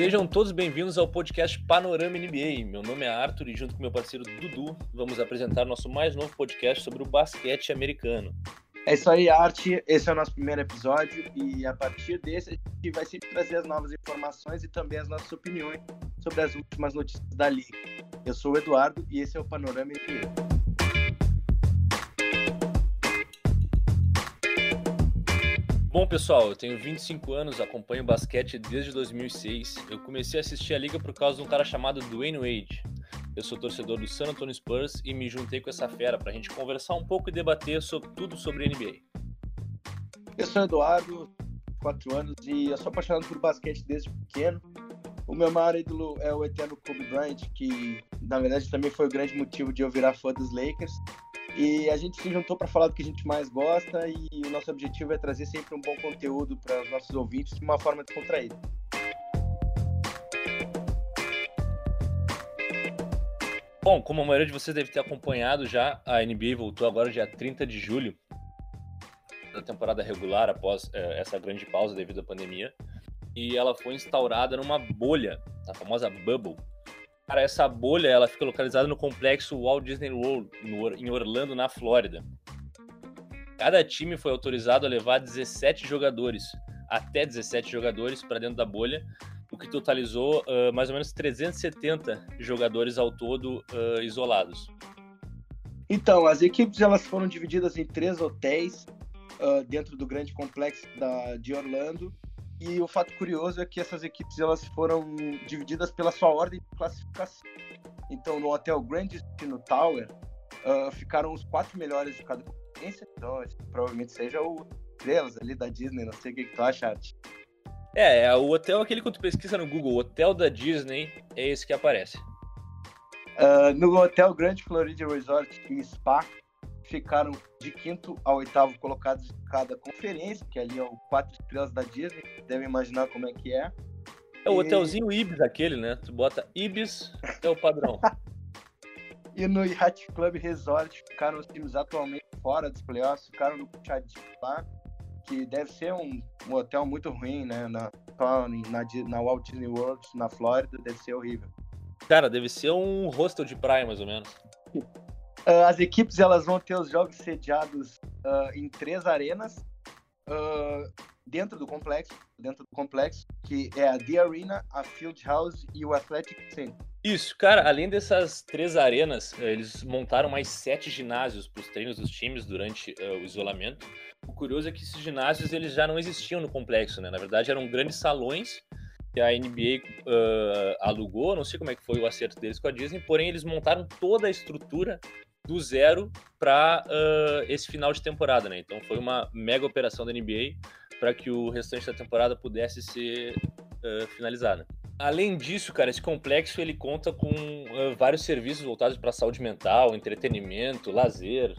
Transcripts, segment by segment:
Sejam todos bem-vindos ao podcast Panorama NBA. Meu nome é Arthur e junto com meu parceiro Dudu vamos apresentar nosso mais novo podcast sobre o basquete americano. É isso aí, Arte. Esse é o nosso primeiro episódio e a partir desse a gente vai sempre trazer as novas informações e também as nossas opiniões sobre as últimas notícias da liga. Eu sou o Eduardo e esse é o Panorama NBA. Bom, pessoal, eu tenho 25 anos, acompanho basquete desde 2006. Eu comecei a assistir a liga por causa de um cara chamado Dwayne Wade. Eu sou torcedor do San Antonio Spurs e me juntei com essa fera para a gente conversar um pouco e debater sobre, tudo sobre NBA. Eu sou Eduardo, 4 anos, e eu sou apaixonado por basquete desde pequeno. O meu maior ídolo é o eterno Kobe Bryant, que na verdade também foi o grande motivo de eu virar fã dos Lakers. E a gente se juntou para falar do que a gente mais gosta e o nosso objetivo é trazer sempre um bom conteúdo para os nossos ouvintes de uma forma descontraída. Bom, como a maioria de vocês deve ter acompanhado já, a NBA voltou agora dia 30 de julho da temporada regular após é, essa grande pausa devido à pandemia. E ela foi instaurada numa bolha, a famosa bubble, Cara, essa bolha ela fica localizada no complexo Walt Disney World, em Orlando, na Flórida. Cada time foi autorizado a levar 17 jogadores, até 17 jogadores, para dentro da bolha, o que totalizou uh, mais ou menos 370 jogadores ao todo uh, isolados. Então, as equipes elas foram divididas em três hotéis uh, dentro do grande complexo da, de Orlando e o fato curioso é que essas equipes elas foram divididas pela sua ordem de classificação. Então, no hotel Grand Destino Tower, uh, ficaram os quatro melhores de cada conferência. Então, provavelmente seja o estrelas ali da Disney. Não sei o que, que tu acha, Art. É, é, o hotel, aquele que tu pesquisa no Google, hotel da Disney, é esse que aparece. Uh, no hotel Grand Florida Resort e Spa, ficaram de quinto ao oitavo colocados de cada conferência, que ali é o quatro estrelas da Disney, devem imaginar como é que é. É o e... hotelzinho Ibis aquele, né? Tu bota Ibis, é o padrão. e no Yacht Club Resort ficaram os times atualmente fora dos playoffs, ficaram no puxadinho lá, que deve ser um, um hotel muito ruim, né? Na, na, na Walt Disney World, na Flórida, deve ser horrível. Cara, deve ser um hostel de praia, mais ou menos. Uh, as equipes elas vão ter os jogos sediados uh, em três arenas uh, dentro do complexo, dentro do complexo, que é a The Arena, a Field House e o Athletic Center. Isso, cara, além dessas três arenas, eles montaram mais sete ginásios para os treinos dos times durante o isolamento. O curioso é que esses ginásios eles já não existiam no complexo, né? Na verdade, eram grandes salões que a NBA uh, alugou, não sei como é que foi o acerto deles com a Disney, porém eles montaram toda a estrutura do zero para uh, esse final de temporada, né? Então foi uma mega operação da NBA para que o restante da temporada pudesse ser uh, finalizada. Além disso, cara, esse complexo ele conta com uh, vários serviços voltados para saúde mental, entretenimento, lazer.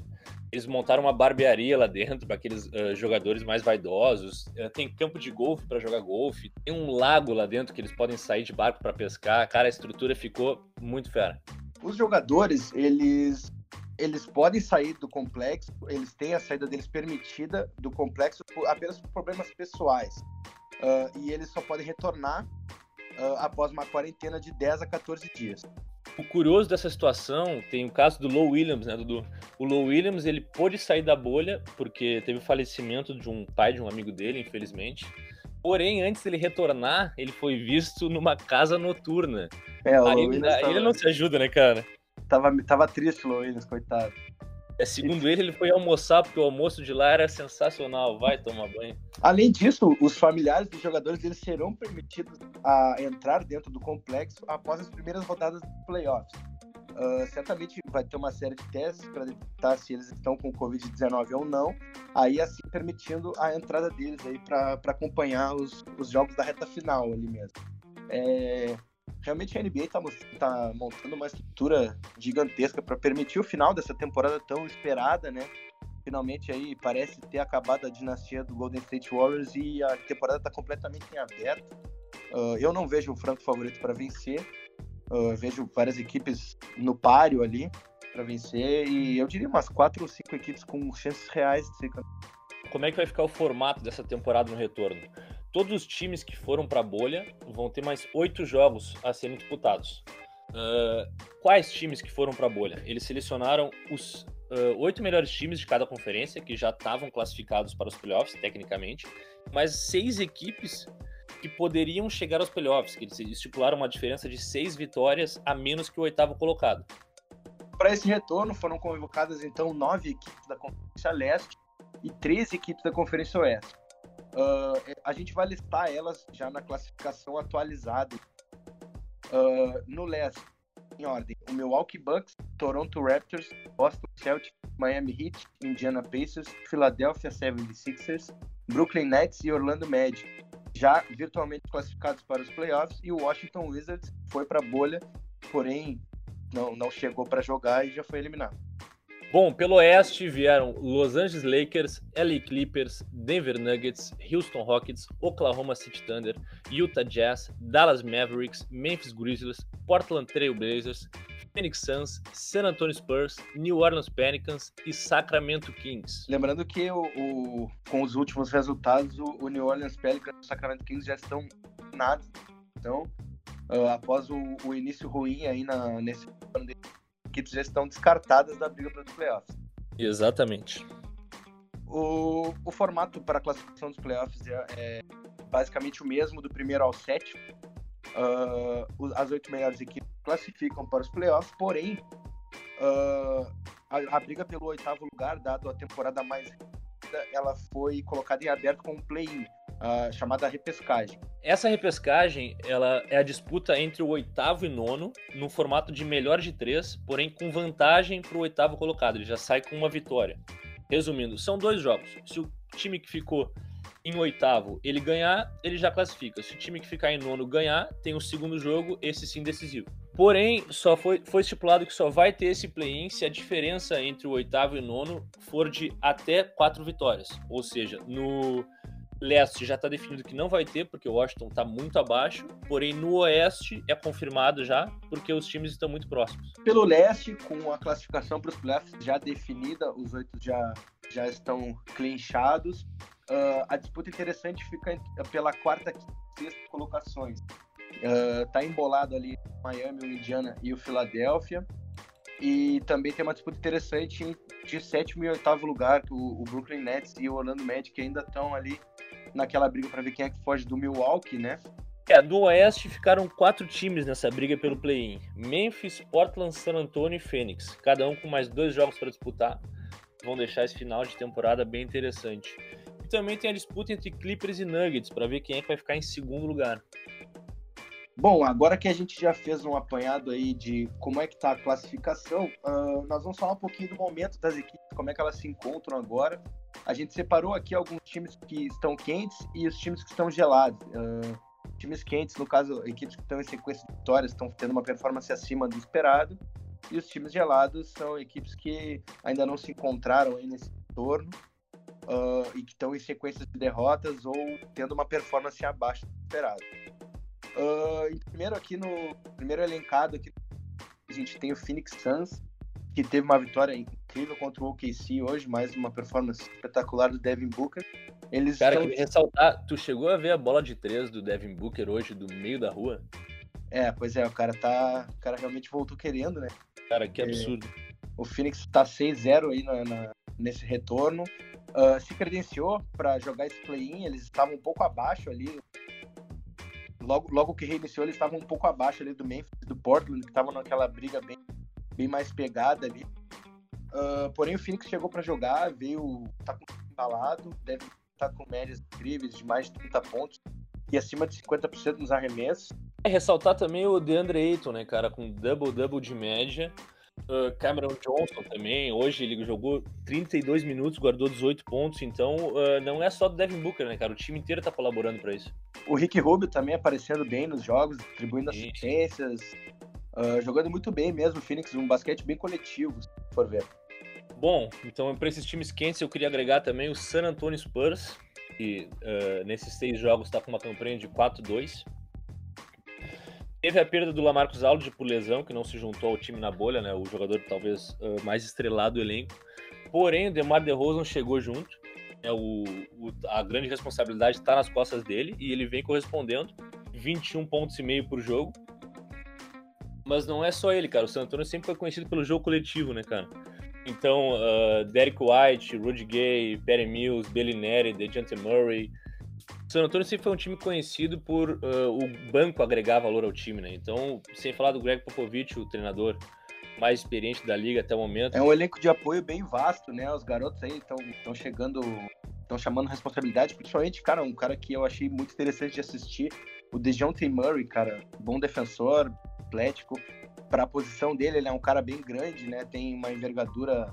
Eles montaram uma barbearia lá dentro para aqueles uh, jogadores mais vaidosos. Uh, tem campo de golfe para jogar golfe. Tem um lago lá dentro que eles podem sair de barco para pescar. Cara, a estrutura ficou muito fera. Os jogadores, eles eles podem sair do complexo, eles têm a saída deles permitida do complexo por, apenas por problemas pessoais. Uh, e eles só podem retornar uh, após uma quarentena de 10 a 14 dias. O curioso dessa situação tem o caso do Low Williams, né, Dudu? O Low Williams, ele pôde sair da bolha porque teve o falecimento de um pai de um amigo dele, infelizmente. Porém, antes dele retornar, ele foi visto numa casa noturna. É, aí, ele, ele não se ajuda, né, cara? Tava, tava triste o Williams, coitado. É, segundo ele, ele foi almoçar porque o almoço de lá era sensacional. Vai tomar banho. Além disso, os familiares dos jogadores eles serão permitidos a entrar dentro do complexo após as primeiras rodadas dos playoffs. Uh, certamente vai ter uma série de testes para detectar se eles estão com Covid-19 ou não, aí assim permitindo a entrada deles aí para acompanhar os, os jogos da reta final ali mesmo. É, realmente a NBA está tá montando uma estrutura gigantesca para permitir o final dessa temporada tão esperada, né? Finalmente aí parece ter acabado a dinastia do Golden State Warriors e a temporada está completamente em aberto. Uh, eu não vejo o franco favorito para vencer. Uh, vejo várias equipes no páreo ali para vencer e eu diria umas quatro ou cinco equipes com chances reais de ser Como é que vai ficar o formato dessa temporada no retorno? Todos os times que foram para a bolha vão ter mais oito jogos a serem disputados. Uh, quais times que foram para a bolha? Eles selecionaram os oito uh, melhores times de cada conferência, que já estavam classificados para os playoffs, tecnicamente, mas seis equipes que poderiam chegar aos playoffs, que eles estipularam uma diferença de seis vitórias a menos que o oitavo colocado. Para esse retorno foram convocadas então nove equipes da Conferência Leste e três equipes da Conferência Oeste. Uh, a gente vai listar elas já na classificação atualizada. Uh, no leste, em ordem, o Milwaukee Bucks, Toronto Raptors, Boston Celtics, Miami Heat, Indiana Pacers, Philadelphia 76ers, Brooklyn Nets e Orlando Magic, já virtualmente classificados para os playoffs, e o Washington Wizards foi para a bolha, porém não, não chegou para jogar e já foi eliminado. Bom, pelo oeste vieram Los Angeles Lakers, LA Clippers, Denver Nuggets, Houston Rockets, Oklahoma City Thunder, Utah Jazz, Dallas Mavericks, Memphis Grizzlies, Portland Trail Blazers, Phoenix Suns, San Antonio Spurs, New Orleans Pelicans e Sacramento Kings. Lembrando que o, o com os últimos resultados, o, o, New Orleans Pelicans e o Sacramento Kings já estão nada. Então, uh, após o, o, início ruim aí na, nesse ano equipes já estão descartadas da briga para os playoffs. Exatamente. O, o formato para a classificação dos playoffs é, é, basicamente o mesmo do primeiro ao sétimo. Uh, as oito melhores equipes classificam para os playoffs, porém uh, a, a, briga pelo oitavo lugar, dado a temporada mais ela foi colocada em aberto com um play-in uh, chamada repescagem. Essa repescagem ela é a disputa entre o oitavo e nono, no formato de melhor de três, porém com vantagem para o oitavo colocado. Ele já sai com uma vitória. Resumindo, são dois jogos. Se o time que ficou em oitavo ele ganhar, ele já classifica. Se o time que ficar em nono ganhar, tem o segundo jogo, esse sim decisivo. Porém, só foi, foi estipulado que só vai ter esse play-in se a diferença entre o oitavo e o nono for de até quatro vitórias. Ou seja, no leste já está definido que não vai ter, porque o Washington está muito abaixo, porém no oeste é confirmado já, porque os times estão muito próximos. Pelo leste, com a classificação para os playoffs já definida, os oito já, já estão clinchados. Uh, a disputa interessante fica pela quarta e sexta colocações. Uh, tá embolado ali Miami, o Indiana e o Philadelphia. E também tem uma disputa interessante de sétimo e oitavo lugar, o, o Brooklyn Nets e o Orlando Magic ainda estão ali naquela briga para ver quem é que foge do Milwaukee, né? É, do Oeste ficaram quatro times nessa briga pelo play-in: Memphis, Portland, San Antonio e Phoenix, cada um com mais dois jogos para disputar. Vão deixar esse final de temporada bem interessante. E também tem a disputa entre Clippers e Nuggets para ver quem é que vai ficar em segundo lugar. Bom, agora que a gente já fez um apanhado aí de como é que tá a classificação, uh, nós vamos falar um pouquinho do momento das equipes, como é que elas se encontram agora. A gente separou aqui alguns times que estão quentes e os times que estão gelados. Uh, times quentes, no caso, equipes que estão em sequência de vitórias, estão tendo uma performance acima do esperado. E os times gelados são equipes que ainda não se encontraram aí nesse torno uh, e que estão em sequência de derrotas ou tendo uma performance abaixo do esperado. Uh, primeiro aqui no primeiro elencado aqui a gente tem o Phoenix Suns que teve uma vitória incrível contra o OKC hoje, mais uma performance espetacular do Devin Booker. Eles Cara, estão... ressaltar, tu chegou a ver a bola de três do Devin Booker hoje do meio da rua? É, pois é, o cara tá, o cara realmente voltou querendo, né? Cara, que absurdo. É, o Phoenix tá 6-0 aí na, na, nesse retorno. Uh, se credenciou para jogar esse play-in, eles estavam um pouco abaixo ali logo, logo que reiniciou, eles estavam um pouco abaixo ali do Memphis, do Portland, que estavam naquela briga bem, bem mais pegada ali. Uh, porém, o Phoenix chegou para jogar, veio, tá com instalado, deve estar tá com médias incríveis de mais de 30 pontos e acima de 50% nos arremessos. É ressaltar também o DeAndre Ayton, né, cara, com double-double de média. Uh, Cameron Johnson também, hoje ele jogou 32 minutos, guardou 18 pontos, então uh, não é só do Devin Booker, né, cara? O time inteiro tá colaborando para isso. O Rick Rubio também aparecendo bem nos jogos, distribuindo assistências, uh, jogando muito bem mesmo o Phoenix, um basquete bem coletivo, se for ver. Bom, então para esses times quentes eu queria agregar também o San Antonio Spurs, que nesses seis jogos está com uma campanha de 4-2. Teve a perda do Lamarcus Aldridge por lesão, que não se juntou ao time na bolha, né? O jogador talvez uh, mais estrelado do elenco. Porém, o DeMar DeRozan chegou junto. É, o, o, a grande responsabilidade está nas costas dele e ele vem correspondendo 21 pontos e meio por jogo. Mas não é só ele, cara. O San Antonio sempre foi conhecido pelo jogo coletivo, né, cara? Então, uh, Derek White, Rudy Gay, Perry Mills, Bellinelli, DeJounte Murray. San Antonio sempre foi um time conhecido por uh, o banco agregar valor ao time, né? Então, sem falar do Greg Popovich, o treinador mais experiente da liga até o momento. É um elenco de apoio bem vasto, né? Os garotos aí estão chegando, estão chamando responsabilidade, principalmente, cara, um cara que eu achei muito interessante de assistir, o DeJounte Murray, cara, bom defensor, atlético, para a posição dele, ele é um cara bem grande, né? Tem uma envergadura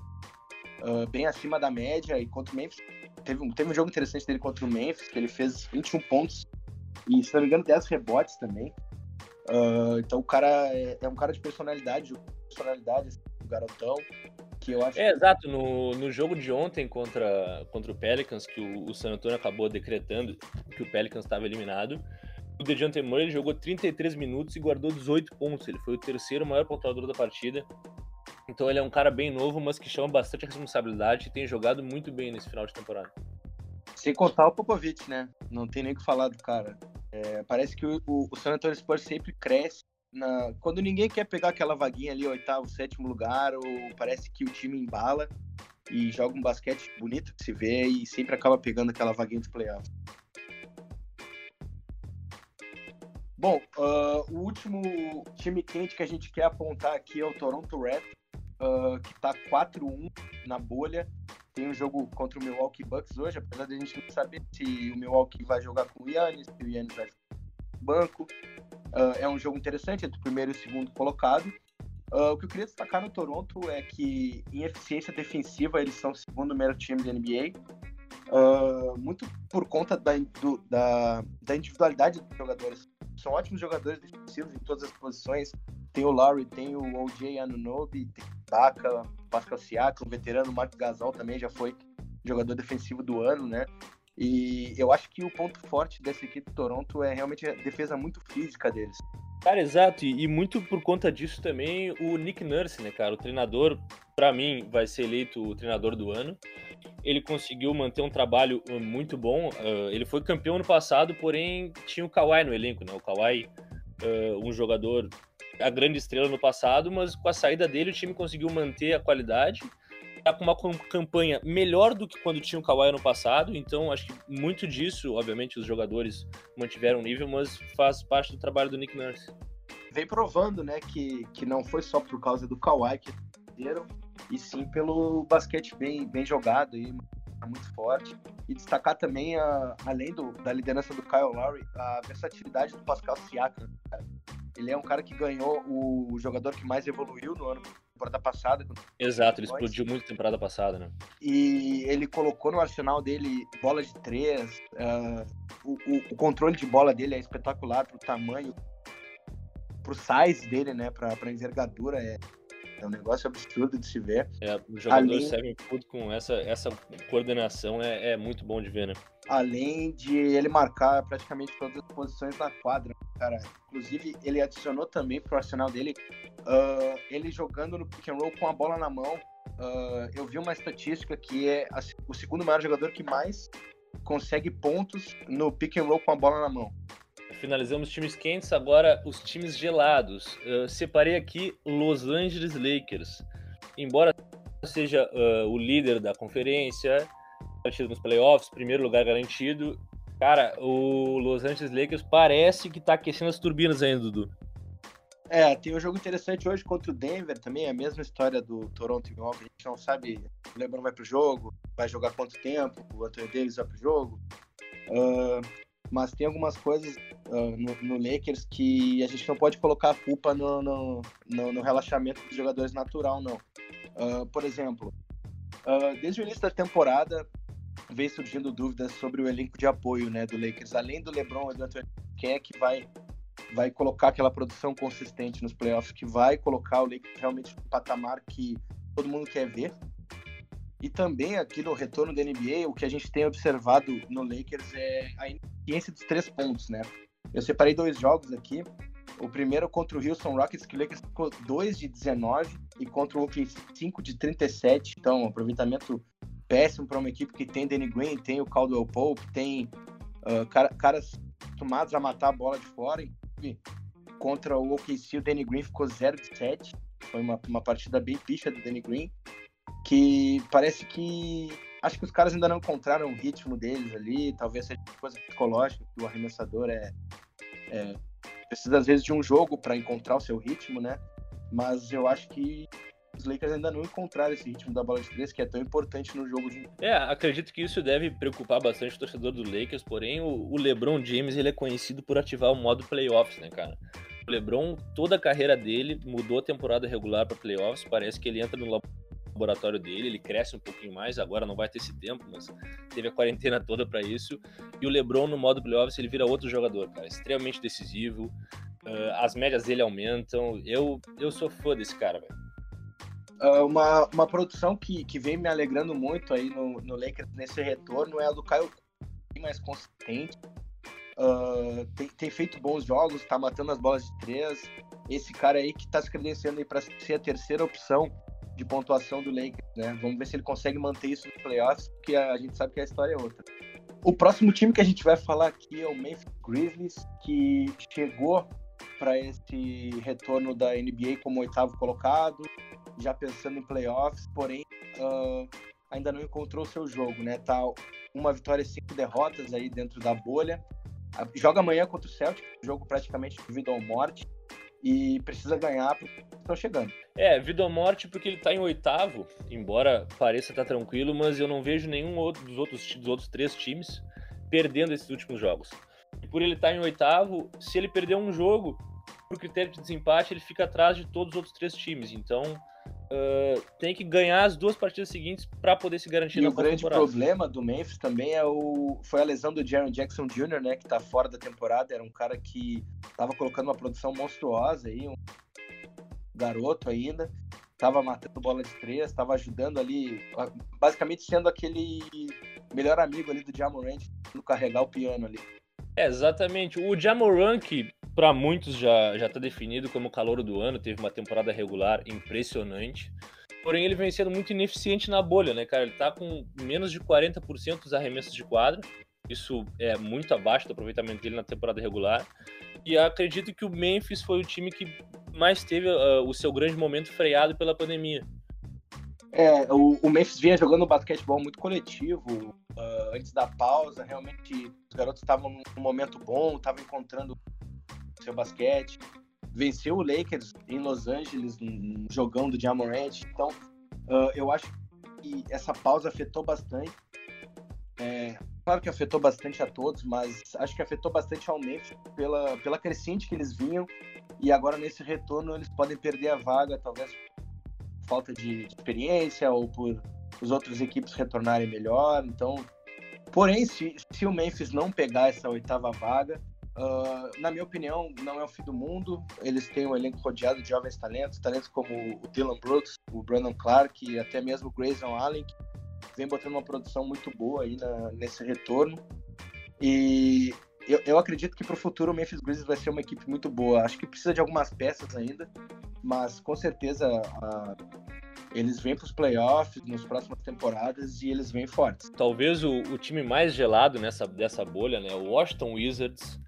uh, bem acima da média. E contra o Memphis, teve um, teve um jogo interessante dele contra o Memphis, que ele fez 21 pontos e, se não me engano, 10 rebotes também. Uh, então o cara é, é, um cara de personalidade, de personalidade, assim, um garotão. Que eu acho é, que... exato. No, no jogo de ontem contra, contra o Pelicans, que o, o San Antonio acabou decretando que o Pelicans estava eliminado, o DeJounte Murray jogou 33 minutos e guardou 18 pontos. Ele foi o terceiro maior pontuador da partida. Então ele é um cara bem novo, mas que chama bastante responsabilidade e tem jogado muito bem nesse final de temporada. Sem contar o Popovich, né? Não tem nem o que falar do cara. É, parece que o, o, o San Antonio Spurs sempre cresce na... quando ninguém quer pegar aquela vaguinha ali, oitavo, sétimo lugar, ou parece que o time embala e joga um basquete bonito de se ver e sempre acaba pegando aquela vaguinha de playoffs. Bom, uh, o último time quente que a gente quer apontar aqui é o Toronto Raptors, uh, que está 4-1 na bolha. Tem um jogo contra o Milwaukee Bucks hoje, apesar de a gente não saber se o Milwaukee vai jogar com o Yannis, se o Yannis vai ficar no banco. Uh, é um jogo interessante entre o primeiro e o segundo colocado. Uh, o que eu queria destacar no Toronto é que em eficiência defensiva eles são o segundo melhor time da NBA. Uh, muito por conta da, do, da, da individualidade dos jogadores são ótimos jogadores defensivos em todas as posições. Tem o Lowry, tem o OJ Anunobi, tem o Daka, Pascal Siakam, o veterano Marco Gasol também já foi jogador defensivo do ano, né? E eu acho que o ponto forte dessa equipe do Toronto é realmente a defesa muito física deles. Cara, exato, e, muito por conta disso também o Nick Nurse, né, cara? O treinador, para mim, vai ser eleito o treinador do ano. Ele conseguiu manter um trabalho uh, muito bom. Uh, ele foi campeão no passado, porém tinha o Kawhi no elenco, né? O Kawhi, uh, um jogador, a grande estrela no passado, mas com a saída dele o time conseguiu manter a qualidade. Tá com uma campanha melhor do que quando tinha o Kawhi no passado, então acho que muito disso, obviamente, os jogadores mantiveram o nível, mas faz parte do trabalho do Nick Nurse. Vem provando, né, que, que não foi só por causa do Kawhi que perderam, e sim pelo basquete bem, bem jogado e muito forte. E destacar também, a, além do, da liderança do Kyle Lowry, a versatilidade do Pascal Siakam. Ele é um cara que ganhou o jogador que mais evoluiu no ano temporada passada. Exato, ele explodiu muito na temporada passada, né? E ele colocou no arsenal dele bola de três, uh, o, o, o, controle de bola dele é espetacular pro tamanho, pro size dele, né? Pra, pra envergadura. É, é um negócio absurdo de se ver. É, o jogador Além... seven foot com essa, essa coordenação é, é muito bom de ver, né? Além de ele marcar praticamente todas as posições na quadra, cara. Inclusive, ele adicionou também pro arsenal dele uh, ele jogando no pick and roll com a bola na mão. Uh, eu vi uma estatística que é a, o segundo maior jogador que mais consegue pontos no pick and roll com a bola na mão finalizamos times quentes, agora os times gelados. Uh, separei aqui Los Angeles Lakers. Embora seja uh, o líder da conferência, partido nos playoffs, primeiro lugar garantido, cara, o Los Angeles Lakers parece que tá aquecendo as turbinas ainda, Dudu. É, tem um jogo interessante hoje contra o Denver também, é a mesma história do Toronto e. A gente não sabe, o LeBron vai pro jogo, vai jogar quanto tempo, o Anthony Davis vai pro jogo. Uh, mas tem algumas coisas uh, no, no, Lakers que a gente não pode colocar a culpa no, no, no, no relaxamento dos jogadores natural, não. Uh, por exemplo, uh, desde o início da temporada vem surgindo dúvidas sobre o elenco de apoio né, do Lakers. Além do LeBron e do Anthony, quem é que vai, vai colocar aquela produção consistente nos playoffs, que vai colocar o Lakers realmente no patamar que todo mundo quer ver? E também aqui no retorno da NBA, o que a gente tem observado no Lakers é a ineficiência dos três pontos, né? Eu separei dois jogos aqui. O primeiro contra o Houston Rockets, que o Lakers ficou 2 de 19, e contra o OKC 5 de 37. Então, um aproveitamento péssimo para uma equipe que tem Danny Green, tem o Caldwell Pope, tem uh, cara, caras acostumados a matar a bola de fora. Contra o OKC, o Danny Green ficou 0 de 7. Foi uma, uma partida bem picha do Danny Green. Que parece que. Acho que os caras ainda não encontraram o ritmo deles ali. Talvez seja coisa psicológica, que o arremessador é, é precisa às vezes de um jogo para encontrar o seu ritmo, né? Mas eu acho que os Lakers ainda não encontraram esse ritmo da bola de três que é tão importante no jogo de. É, acredito que isso deve preocupar bastante o torcedor do Lakers, porém o, LeBron James ele é conhecido por ativar o modo playoffs, né, cara? O LeBron, toda a carreira dele mudou a temporada regular para playoffs, parece que ele entra no dele, ele cresce um pouquinho mais, agora não vai ter esse tempo, mas teve a quarentena toda para isso. E o LeBron no modo playoffs, ele vira outro jogador, cara, extremamente decisivo. Uh, as médias dele aumentam. Eu, eu sou fã desse cara, velho. Uh, uma, uma produção que, que vem me alegrando muito aí no, no Lakers nesse retorno é a do Caio mais consistente. Uh, tem, tem, feito bons jogos, tá matando as bolas de três. Esse cara aí que tá se credenciando aí para ser a terceira opção de pontuação do Lakers, né? Vamos ver se ele consegue manter isso nos playoffs, porque a, gente sabe que a história é outra. O próximo time que a gente vai falar aqui é o Memphis Grizzlies, que chegou para esse retorno da NBA como oitavo colocado, já pensando em playoffs, porém uh, ainda não encontrou seu jogo, né? Tá uma vitória e cinco derrotas aí dentro da bolha. Joga amanhã contra o Celtic, jogo praticamente de vida ou morte, e precisa ganhar porque estão chegando. É, vida ou morte porque ele tá em oitavo, embora pareça estar tá tranquilo, mas eu não vejo nenhum outro dos outros, dos outros três times perdendo esses últimos jogos. E por ele estar tá em oitavo, se ele perder um jogo, por critério de desempate, ele fica atrás de todos os outros três times. Então, uh, tem que ganhar as duas partidas seguintes para poder se garantir e na o grande problema do Memphis também é o foi a lesão do Jaron Jackson Jr., né, que está fora da temporada. Era um cara que estava colocando uma produção monstruosa aí, um garoto ainda. Tava matando bola de três, estava ajudando ali, basicamente sendo aquele melhor amigo ali do Jamorant carregar o piano ali. É, exatamente. O Jamoran, que para muitos já já está definido como calor do ano, teve uma temporada regular impressionante. Porém, ele vem sendo muito ineficiente na bolha, né, cara? Ele tá com menos de 40% dos arremessos de quadra. Isso é muito abaixo do aproveitamento dele na temporada regular. E acredito que o Memphis foi o time que mais teve uh, o seu grande momento freado pela pandemia. É, o, o Memphis vinha jogando basquetebol muito coletivo uh, antes da pausa. Realmente, os garotos estavam num momento bom, estavam encontrando seu basquete. Venceu o Lakers em Los Angeles, num jogão do Jamorant. Então, uh, eu acho que essa pausa afetou bastante. É, claro que afetou bastante a todos, mas acho que afetou bastante ao Memphis pela, pela crescente que eles vinham. E agora, nesse retorno, eles podem perder a vaga, talvez por falta de, de experiência ou por os outros equipes retornarem melhor. Então, porém, se, se o Memphis não pegar essa oitava vaga, Uh, na minha opinião, não é o fim do mundo. Eles têm um elenco rodeado de jovens talentos, talentos como o Dylan Brooks, o Brandon Clark e até mesmo o Grayson Allen, que vem botando uma produção muito boa aí na, nesse retorno. E eu, eu acredito que para o futuro o Memphis Grizzlies vai ser uma equipe muito boa. Acho que precisa de algumas peças ainda, mas com certeza uh, eles vêm para os playoffs nas próximas temporadas e eles vêm fortes. Talvez o, o time mais gelado nessa dessa bolha, né, o Washington Wizards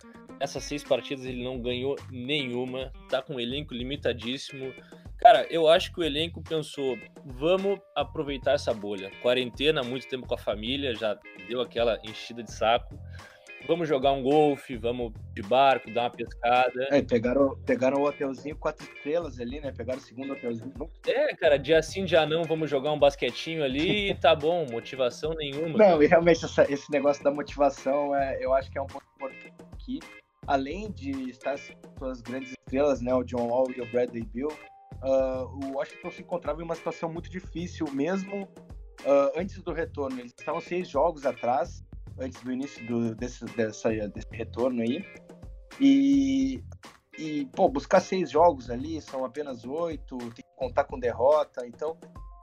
essas seis partidas ele não ganhou nenhuma, tá com um elenco limitadíssimo. Cara, eu acho que o elenco pensou, vamos aproveitar essa bolha. Quarentena, muito tempo com a família, já deu aquela enchida de saco. Vamos jogar um golfe, vamos de barco, dar uma pescada. É, pegaram, pegaram o hotelzinho quatro estrelas ali, né? Pegaram o segundo hotelzinho. É, cara, dia sim, dia não, vamos jogar um basquetinho ali e tá bom, motivação nenhuma. Não, e realmente essa, esse negócio da motivação, é, eu acho que é um ponto importante aqui além de estar com as grandes estrelas, né, o John Wall e o Bradley Bill, uh, o Washington se encontrava em uma situação muito difícil, mesmo uh, antes do retorno. Eles estavam seis jogos atrás, antes do início do, desse, dessa, desse retorno aí. E, e, pô, buscar seis jogos ali, são apenas oito, tem que contar com derrota. Então,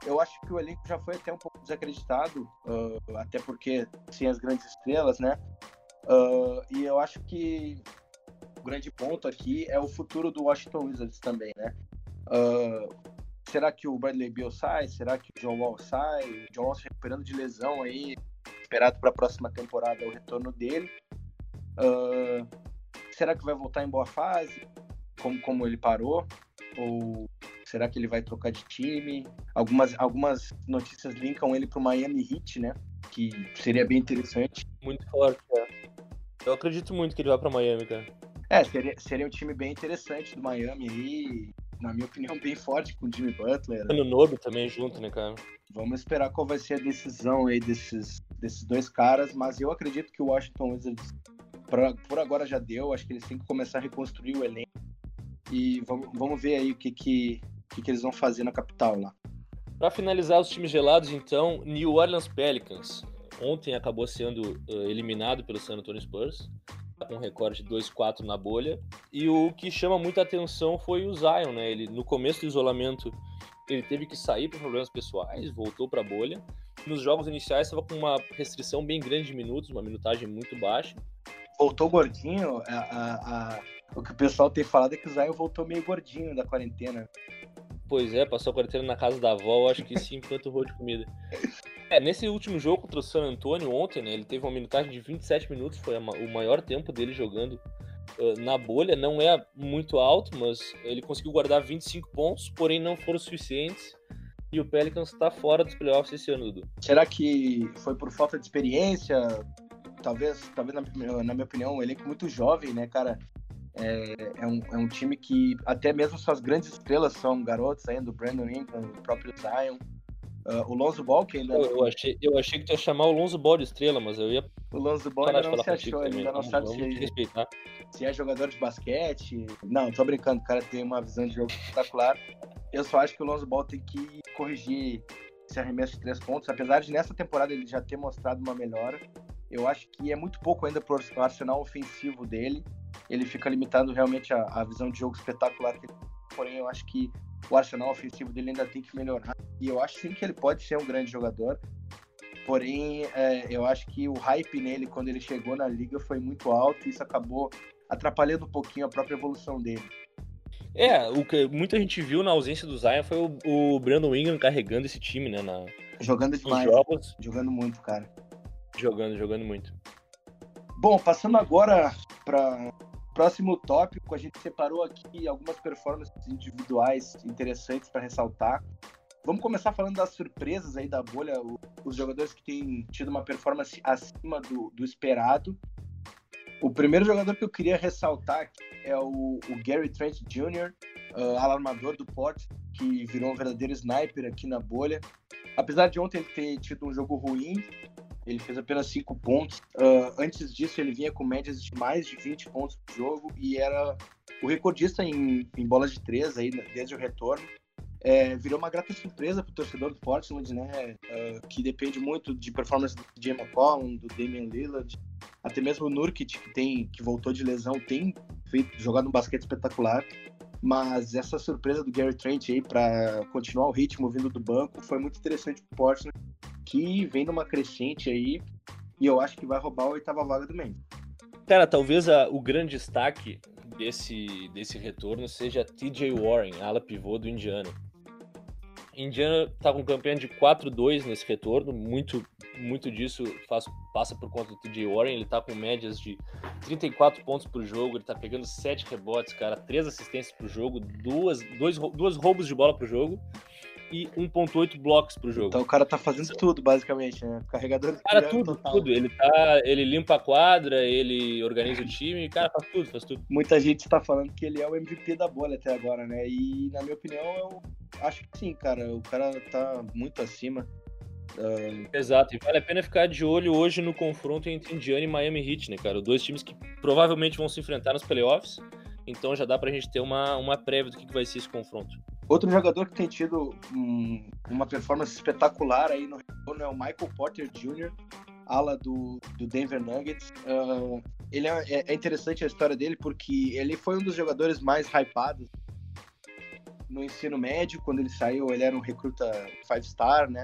eu acho que o elenco já foi até um pouco desacreditado, uh, até porque sem as grandes estrelas, né? Uh, e eu acho que o grande ponto aqui é o futuro do Washington Wizards também, né? Uh, será que o Bradley Beal sai? Será que o John Wall sai? O John Wall se recuperando de lesão aí, esperado para a próxima temporada o retorno dele. Uh, será que vai voltar em boa fase? Como, como ele parou? Ou será que ele vai trocar de time? Algumas, algumas notícias linkam ele para o Miami Heat, né? Que seria bem interessante. Muito forte, é. Eu acredito muito que ele vai para Miami, cara. É, seria, seria um time bem interessante do Miami aí. Na minha opinião, bem forte com o Jimmy Butler. No Nobe também junto, né, cara? Vamos esperar qual vai ser a decisão aí desses, desses dois caras, mas eu acredito que o Washington Wizards, pra, por agora já deu. Acho que eles têm que começar a reconstruir o elenco. E vamos, vamos ver aí o que, que, que, que eles vão fazer na capital lá. Para finalizar os times gelados, então, New Orleans Pelicans. Ontem acabou sendo uh, eliminado pelo San Antonio Spurs com um recorde de 2-4 na bolha. E o que chama muita atenção foi o Zion, né? Ele no começo do isolamento ele teve que sair por problemas pessoais, voltou para a bolha. Nos jogos iniciais estava com uma restrição bem grande de minutos, uma minutagem muito baixa. Voltou gordinho. A, a, a... O que o pessoal tem falado é que o Zion voltou meio gordinho da quarentena. Pois é, passou a quarentena na casa da avó, acho que sim, enquanto rolo de comida. É, nesse último jogo contra o San Antonio ontem, né, ele teve uma minutagem de 27 minutos, foi o maior tempo dele jogando uh, na bolha. Não é muito alto, mas ele conseguiu guardar 25 pontos, porém não foram suficientes. E o Pelicans está fora dos playoffs esse ano, Dudu. Será que foi por falta de experiência? Talvez, talvez na, na minha opinião, um elenco muito jovem, né, cara? É, é, um, é um time que até mesmo suas grandes estrelas são garotos ainda, o Brandon Ingram, o próprio Zion. Uh, o Lonzo Ball, que ainda. Eu, achei, eu achei que tu ia chamar o Lonzo Ball de estrela, mas eu ia. O Lonzo Ball ainda não se achou, ele ainda não sabe se, se é jogador de basquete. Não, tô brincando, o cara tem uma visão de jogo espetacular. Eu só acho que o Lonzo Ball tem que corrigir esse arremesso de três pontos, apesar de nessa temporada ele já ter mostrado uma melhora. Eu acho que é muito pouco ainda pro arsenal ofensivo dele. Ele fica limitando realmente a, visão de jogo espetacular que ele porém eu acho que o arsenal ofensivo dele ainda tem que melhorar. E eu acho sim que ele pode ser um grande jogador. Porém, é, eu acho que o hype nele, quando ele chegou na liga, foi muito alto e isso acabou atrapalhando um pouquinho a própria evolução dele. É, o que muita gente viu na ausência do Zion foi o, o Brandon Ingram carregando esse time, né? Na, jogando demais. Jogando muito, cara. Jogando, jogando muito. Bom, passando agora para Próximo tópico, a gente separou aqui algumas performances individuais interessantes para ressaltar. Vamos começar falando das surpresas aí da bolha, os jogadores que têm tido uma performance acima do, do esperado. O primeiro jogador que eu queria ressaltar é o, o Gary Trent Jr., uh, alarmador do Port, que virou um verdadeiro sniper aqui na bolha. Apesar de ontem ele ter tido um jogo ruim, ele fez apenas 5 pontos. Uh, antes disso, ele vinha com médias de mais de 20 pontos por jogo e era o recordista em, em bolas de 3 aí, desde o retorno. É, virou uma grata surpresa para o torcedor do Portland, né? Uh, que depende muito de performance do DJ McCollum, do Damian Lillard, até mesmo o Nurkic, que, tem, que voltou de lesão, tem feito, jogado um basquete espetacular. Mas essa surpresa do Gary Trent aí para continuar o ritmo vindo do banco foi muito interessante para o Portland que vem numa crescente aí e eu acho que vai roubar a oitava vaga do Memphis. Cara, talvez a, o grande destaque desse, desse retorno seja TJ Warren, ala pivô do Indiana. Indiana tá com campanha de 4-2 nesse retorno, muito muito disso faz, passa por conta do TJ Warren, ele tá com médias de 34 pontos por jogo, ele tá pegando 7 rebotes, cara, 3 assistências por jogo, duas, dois, duas roubos de bola por jogo e 1.8 blocos pro jogo. Então o cara tá fazendo tudo, basicamente, né? Carregador de Cara, tudo, total. tudo. Ele tá. Ele limpa a quadra, ele organiza o time, cara, faz tudo, faz tudo. Muita gente tá falando que ele é o MVP da bolha até agora, né? E na minha opinião, eu acho que sim, cara. O cara tá muito acima. Uh... Exato, e vale a pena ficar de olho hoje no confronto entre Indiana e Miami Heat, né, cara? Dois times que provavelmente vão se enfrentar nos playoffs, então já dá pra gente ter uma, uma prévia do que, que vai ser esse confronto. Outro jogador que tem tido um, uma performance espetacular aí no retorno é o Michael Porter Jr., ala do, do Denver Nuggets. Uh, ele é, é, é, interessante a história dele porque ele foi um dos jogadores mais hypados no ensino médio. Quando ele saiu, ele era um recruta five star, né?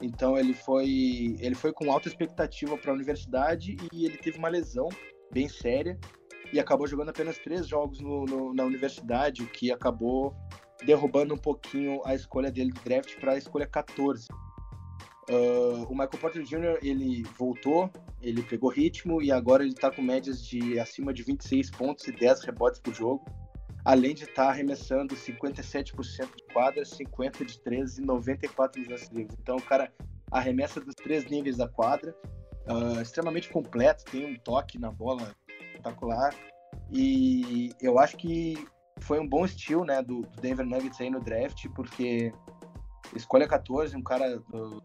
Então ele foi ele foi com alta expectativa para a universidade e ele teve uma lesão bem séria e acabou jogando apenas três jogos no, no, na universidade, o que acabou derrubando um pouquinho a escolha dele do draft para a escolha 14. Uh, o Michael Porter Jr. ele voltou, ele pegou ritmo e agora ele está com médias de acima de 26 pontos e 10 rebotes por jogo, além de estar tá arremessando 57% de quadra, 50 de 13 e 94 nos lances livres. Então o cara arremessa dos três níveis da quadra, uh, extremamente completo, tem um toque na bola espetacular e eu acho que foi um bom estilo né, do, do Denver Nuggets aí no draft, porque escolha 14, um cara uh,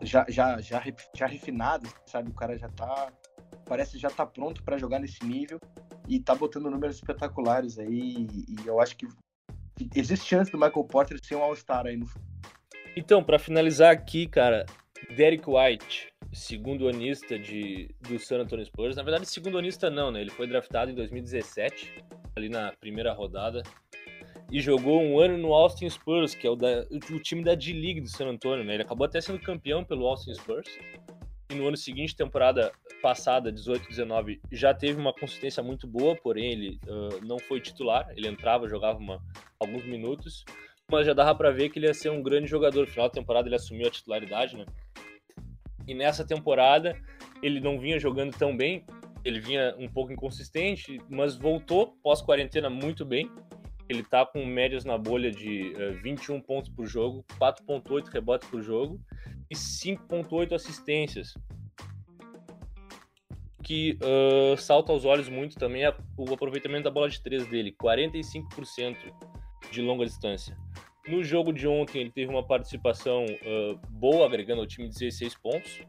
já, já, já, já refinado, sabe? O cara já tá. Parece já tá pronto para jogar nesse nível e tá botando números espetaculares aí. E eu acho que existe chance do Michael Porter ser um All-Star aí no Então, para finalizar aqui, cara, Derek White, segundo anista de, do San Antonio Spurs. Na verdade, segundo anista não, né? Ele foi draftado em 2017, ali na primeira rodada e jogou um ano no Austin Spurs, que é o, da, o time da D-League do San Antonio, né? Ele acabou até sendo campeão pelo Austin Spurs. E no ano seguinte, temporada passada, 18-19, já teve uma consistência muito boa, porém ele uh, não foi titular. Ele entrava, jogava uma, alguns minutos, mas já dava para ver que ele ia ser um grande jogador. No final da temporada ele assumiu a titularidade, né? E nessa temporada ele não vinha jogando tão bem, ele vinha um pouco inconsistente, mas voltou pós-quarentena muito bem. Ele tá com médias na bolha de uh, eh, 21 pontos por jogo, 4.8 rebotes por jogo e 5.8 assistências. Que uh, salta aos olhos muito também é o aproveitamento da bola de 3 dele, 45% de longa distância. No jogo de ontem ele teve uma participação uh, boa, agregando ao time 16 pontos.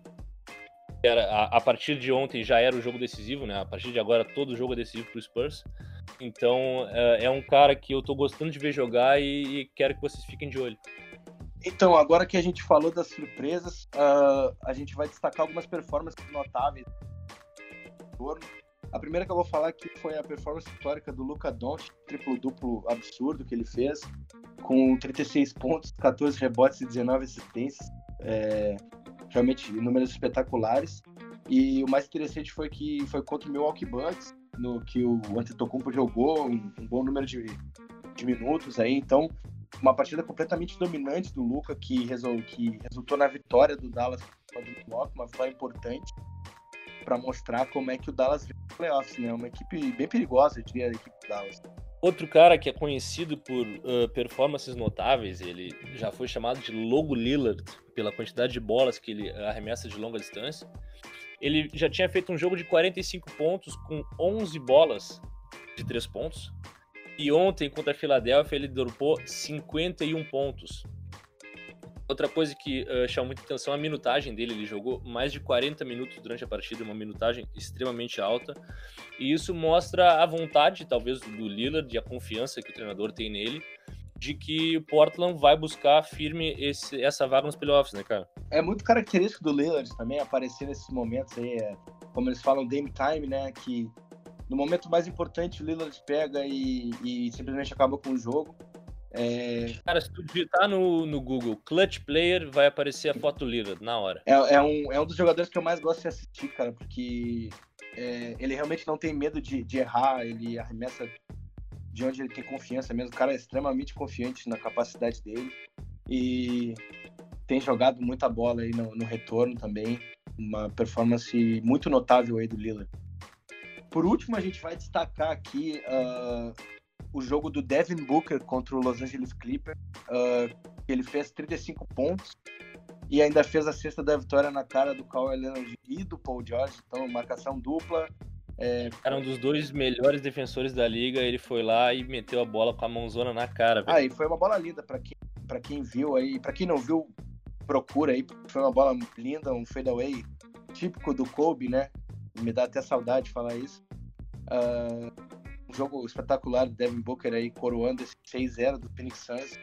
Era, a, a, partir de ontem já era o jogo decisivo, né? A partir de agora todo jogo é decisivo para o Spurs. Então é, é, um cara que eu tô gostando de ver jogar e, e, quero que vocês fiquem de olho. Então, agora que a gente falou das surpresas, uh, a gente vai destacar algumas performances notáveis. A primeira que eu vou falar aqui foi a performance histórica do Luca Doncic, triplo-duplo absurdo que ele fez, com 36 pontos, 14 rebotes e 19 assistências. É, realmente números espetaculares. E o mais interessante foi que foi contra o Milwaukee Bucks, no que o Antetokounmpo jogou um, um bom número de, de, minutos aí, então uma partida completamente dominante do Luca que, resol, que resultou na vitória do Dallas do Milwaukee, uma vitória importante para mostrar como é que o Dallas no playoffs, né? Uma equipe bem perigosa, eu diria, a equipe do Dallas. Outro cara que é conhecido por uh, performances notáveis, ele já foi chamado de Logo Lillard pela quantidade de bolas que ele arremessa de longa distância. Ele já tinha feito um jogo de 45 pontos com 11 bolas de 3 pontos. E ontem, contra a Filadélfia, ele dropou 51 pontos. Outra coisa que uh, chama muita atenção é a minutagem dele. Ele jogou mais de 40 minutos durante a partida, uma minutagem extremamente alta. E isso mostra a vontade, talvez, do Lillard e a confiança que o treinador tem nele de que o Portland vai buscar firme esse, essa vaga nos playoffs, né, cara? É muito característico do Lillard também aparecer nesses momentos aí, é, como eles falam, game time, né, que no momento mais importante o Lillard pega e, e simplesmente acaba com o jogo. É... Cara, se tu digitar no, no Google Clutch Player, vai aparecer a foto do Lillard na hora. É, é, um, é um dos jogadores que eu mais gosto de assistir, cara, porque é, ele realmente não tem medo de, de errar, ele arremessa de onde ele tem confiança mesmo. O cara é extremamente confiante na capacidade dele e tem jogado muita bola aí no, no retorno também. Uma performance muito notável aí do Lillard. Por último, a gente vai destacar aqui uh, o jogo do Devin Booker contra o Los Angeles Clippers. Uh, ele fez 35 pontos e ainda fez a cesta da vitória na cara do Kawhi Leonard e do Paul George. Então, marcação dupla é... Era um dos dois melhores defensores da liga, ele foi lá e meteu a bola com a mãozona na cara. Véio. Ah, e foi uma bola linda para quem, pra quem viu aí, para quem não viu, procura aí, foi uma bola linda, um fadeaway típico do Kobe, né? Me dá até saudade de falar isso. Uh, um jogo espetacular do Devin Booker aí coroando esse 6-0 do Phoenix Suns,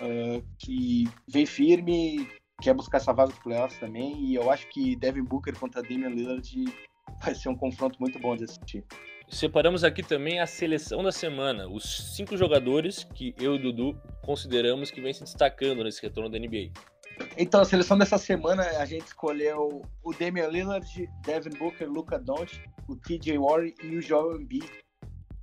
uh, que vem firme, quer buscar essa vaga dos playoffs também, e eu acho que Devin Booker contra Damian Lillard vai ser um confronto muito bom de assistir. Separamos aqui também a seleção da semana, os cinco jogadores que eu e o Dudu consideramos que vem se destacando nesse retorno da NBA. Então, a seleção dessa semana a gente escolheu o Damian Lillard, Devin Booker, Luca Doncic, o TJ Warren e o Joel Embiid.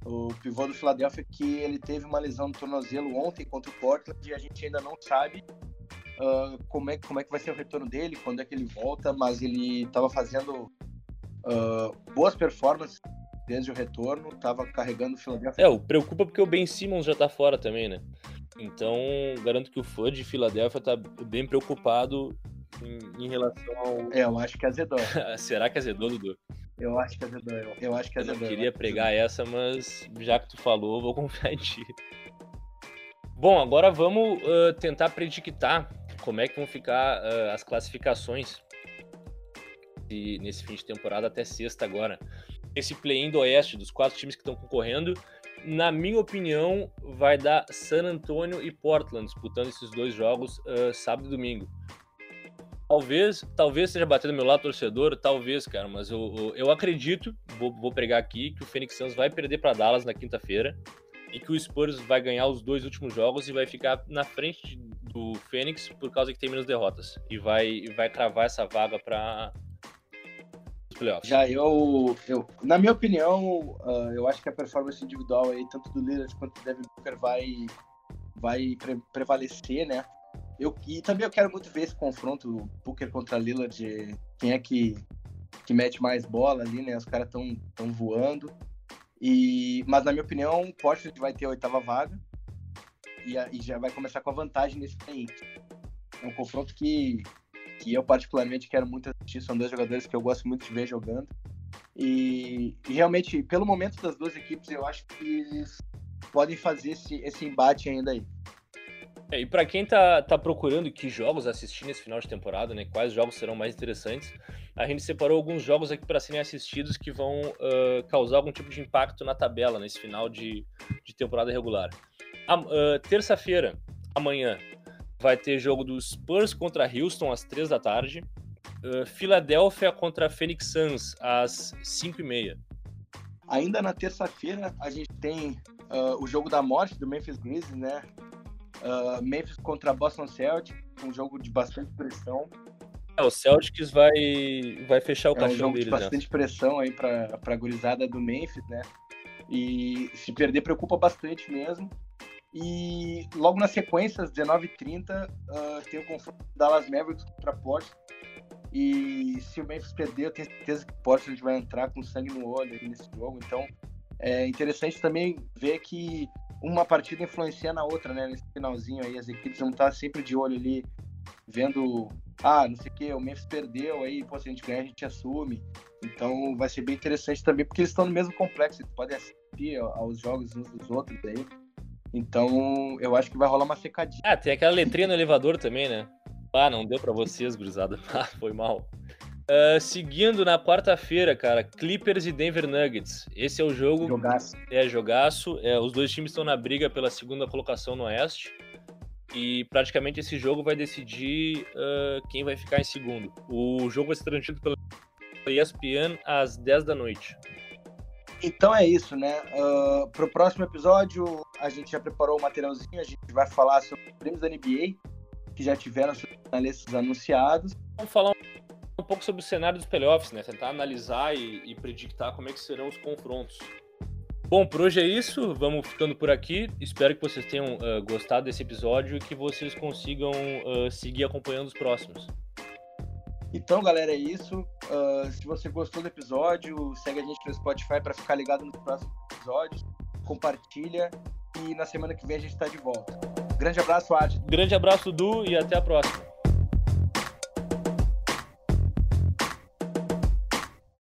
O pivô do Philadelphia, que ele teve uma lesão no tornozelo ontem contra o Portland e a gente ainda não sabe uh, como, é, como é que vai ser o retorno dele, quando é que ele volta, mas ele estava fazendo uh, boas performances desde o retorno, estava carregando o Philadelphia. É, o preocupa porque o Ben Simmons já está fora também, né? Então, garanto que o fã de Filadélfia está bem preocupado em, em, relação ao. É, eu acho que azedou. Será que azedou, Dudu? Eu acho que azedou. Eu, eu acho que azedou. Eu não queria pregar essa, mas já que tu falou, vou confiar em ti. Bom, agora vamos uh, tentar predictar como é que vão ficar uh, as classificações de, nesse fim de temporada até sexta agora. Esse play-in do Oeste, dos quatro times que estão concorrendo, na minha opinião, vai dar San Antonio e Portland disputando esses dois jogos uh, sábado e domingo. Talvez, talvez esteja batendo meu lado torcedor, talvez, cara, mas eu, eu acredito, vou, vou pregar aqui, que o Phoenix Suns vai perder para Dallas na quinta-feira e que o Spurs vai ganhar os dois últimos jogos e vai ficar na frente do Phoenix por causa que tem menos derrotas e vai, vai cravar essa vaga para os playoffs. Já eu, eu, na minha opinião, uh, eu acho que a performance individual aí, tanto do Lillard quanto do Devin Booker vai, vai pre prevalecer, né? Eu, e também eu quero muito ver esse confronto Booker contra Lillard, quem é que, que mete mais bola ali, né? Os caras estão tão voando. E, mas na minha opinião, o Portland vai ter a oitava vaga e, a, e já vai começar com a vantagem nesse play É um confronto que, que eu particularmente quero muito assistir, são dois jogadores que eu gosto muito de ver jogando. E, e realmente, pelo momento das duas equipes, eu acho que eles podem fazer esse, esse embate ainda aí. É, e para quem tá, tá procurando que jogos assistir nesse final de temporada, né? Quais jogos serão mais interessantes? A gente separou alguns jogos aqui para serem assistidos que vão uh, causar algum tipo de impacto na tabela nesse final de, de temporada regular. Uh, Terça-feira, amanhã, vai ter jogo dos Spurs contra Houston às 3 da tarde. Uh, Filadélfia contra Phoenix Suns às 5 e meia. Ainda na terça-feira, a gente tem uh, o jogo da morte do Memphis Grizzlies, né? Uh, Memphis contra Boston Celtics, um jogo de bastante pressão. É, o Celtics vai, vai fechar o é caixão um jogo deles, de bastante né? pressão aí para a gurizada do Memphis, né? E se perder preocupa bastante mesmo. E logo na sequência, às 19h30, uh, tem o confronto Dallas Mavericks contra Portland. E se o Memphis perder, eu tenho certeza que o Portland vai entrar com sangue no olho nesse jogo. Então é interessante também ver que uma partida influencia na outra, né? Nesse finalzinho aí, as equipes vão estar sempre de olho ali, vendo, ah, não sei o que, o Memphis perdeu, aí, pô, se a gente ganhar, a gente assume. Então vai ser bem interessante também, porque eles estão no mesmo complexo, eles podem assistir aos jogos uns dos outros aí. Então eu acho que vai rolar uma secadinha. Ah, tem aquela letrinha no elevador também, né? Ah, não deu para vocês, gurizada. Ah, foi mal. Uh, seguindo na quarta-feira, cara, Clippers e Denver Nuggets. Esse é o jogo. Jogaço. É, jogaço. É, os dois times estão na briga pela segunda colocação no Oeste. E praticamente esse jogo vai decidir uh, quem vai ficar em segundo. O jogo vai ser transmitido pela ESPN às 10 da noite. Então é isso, né? Uh, Para o próximo episódio, a gente já preparou o materialzinho. A gente vai falar sobre os prêmios da NBA, que já tiveram seus finalistas anunciados. Vamos falar um um pouco sobre o cenário dos playoffs, né? Tentar analisar e, e predictar como é que serão os confrontos. Bom, por hoje é isso. Vamos ficando por aqui. Espero que vocês tenham uh, gostado desse episódio e que vocês consigam uh, seguir acompanhando os próximos. Então, galera, é isso. Uh, se você gostou do episódio, segue a gente no Spotify para ficar ligado nos próximos episódios. Compartilha e na semana que vem a gente está de volta. Grande abraço, Arte. Grande abraço, Du, e até a próxima.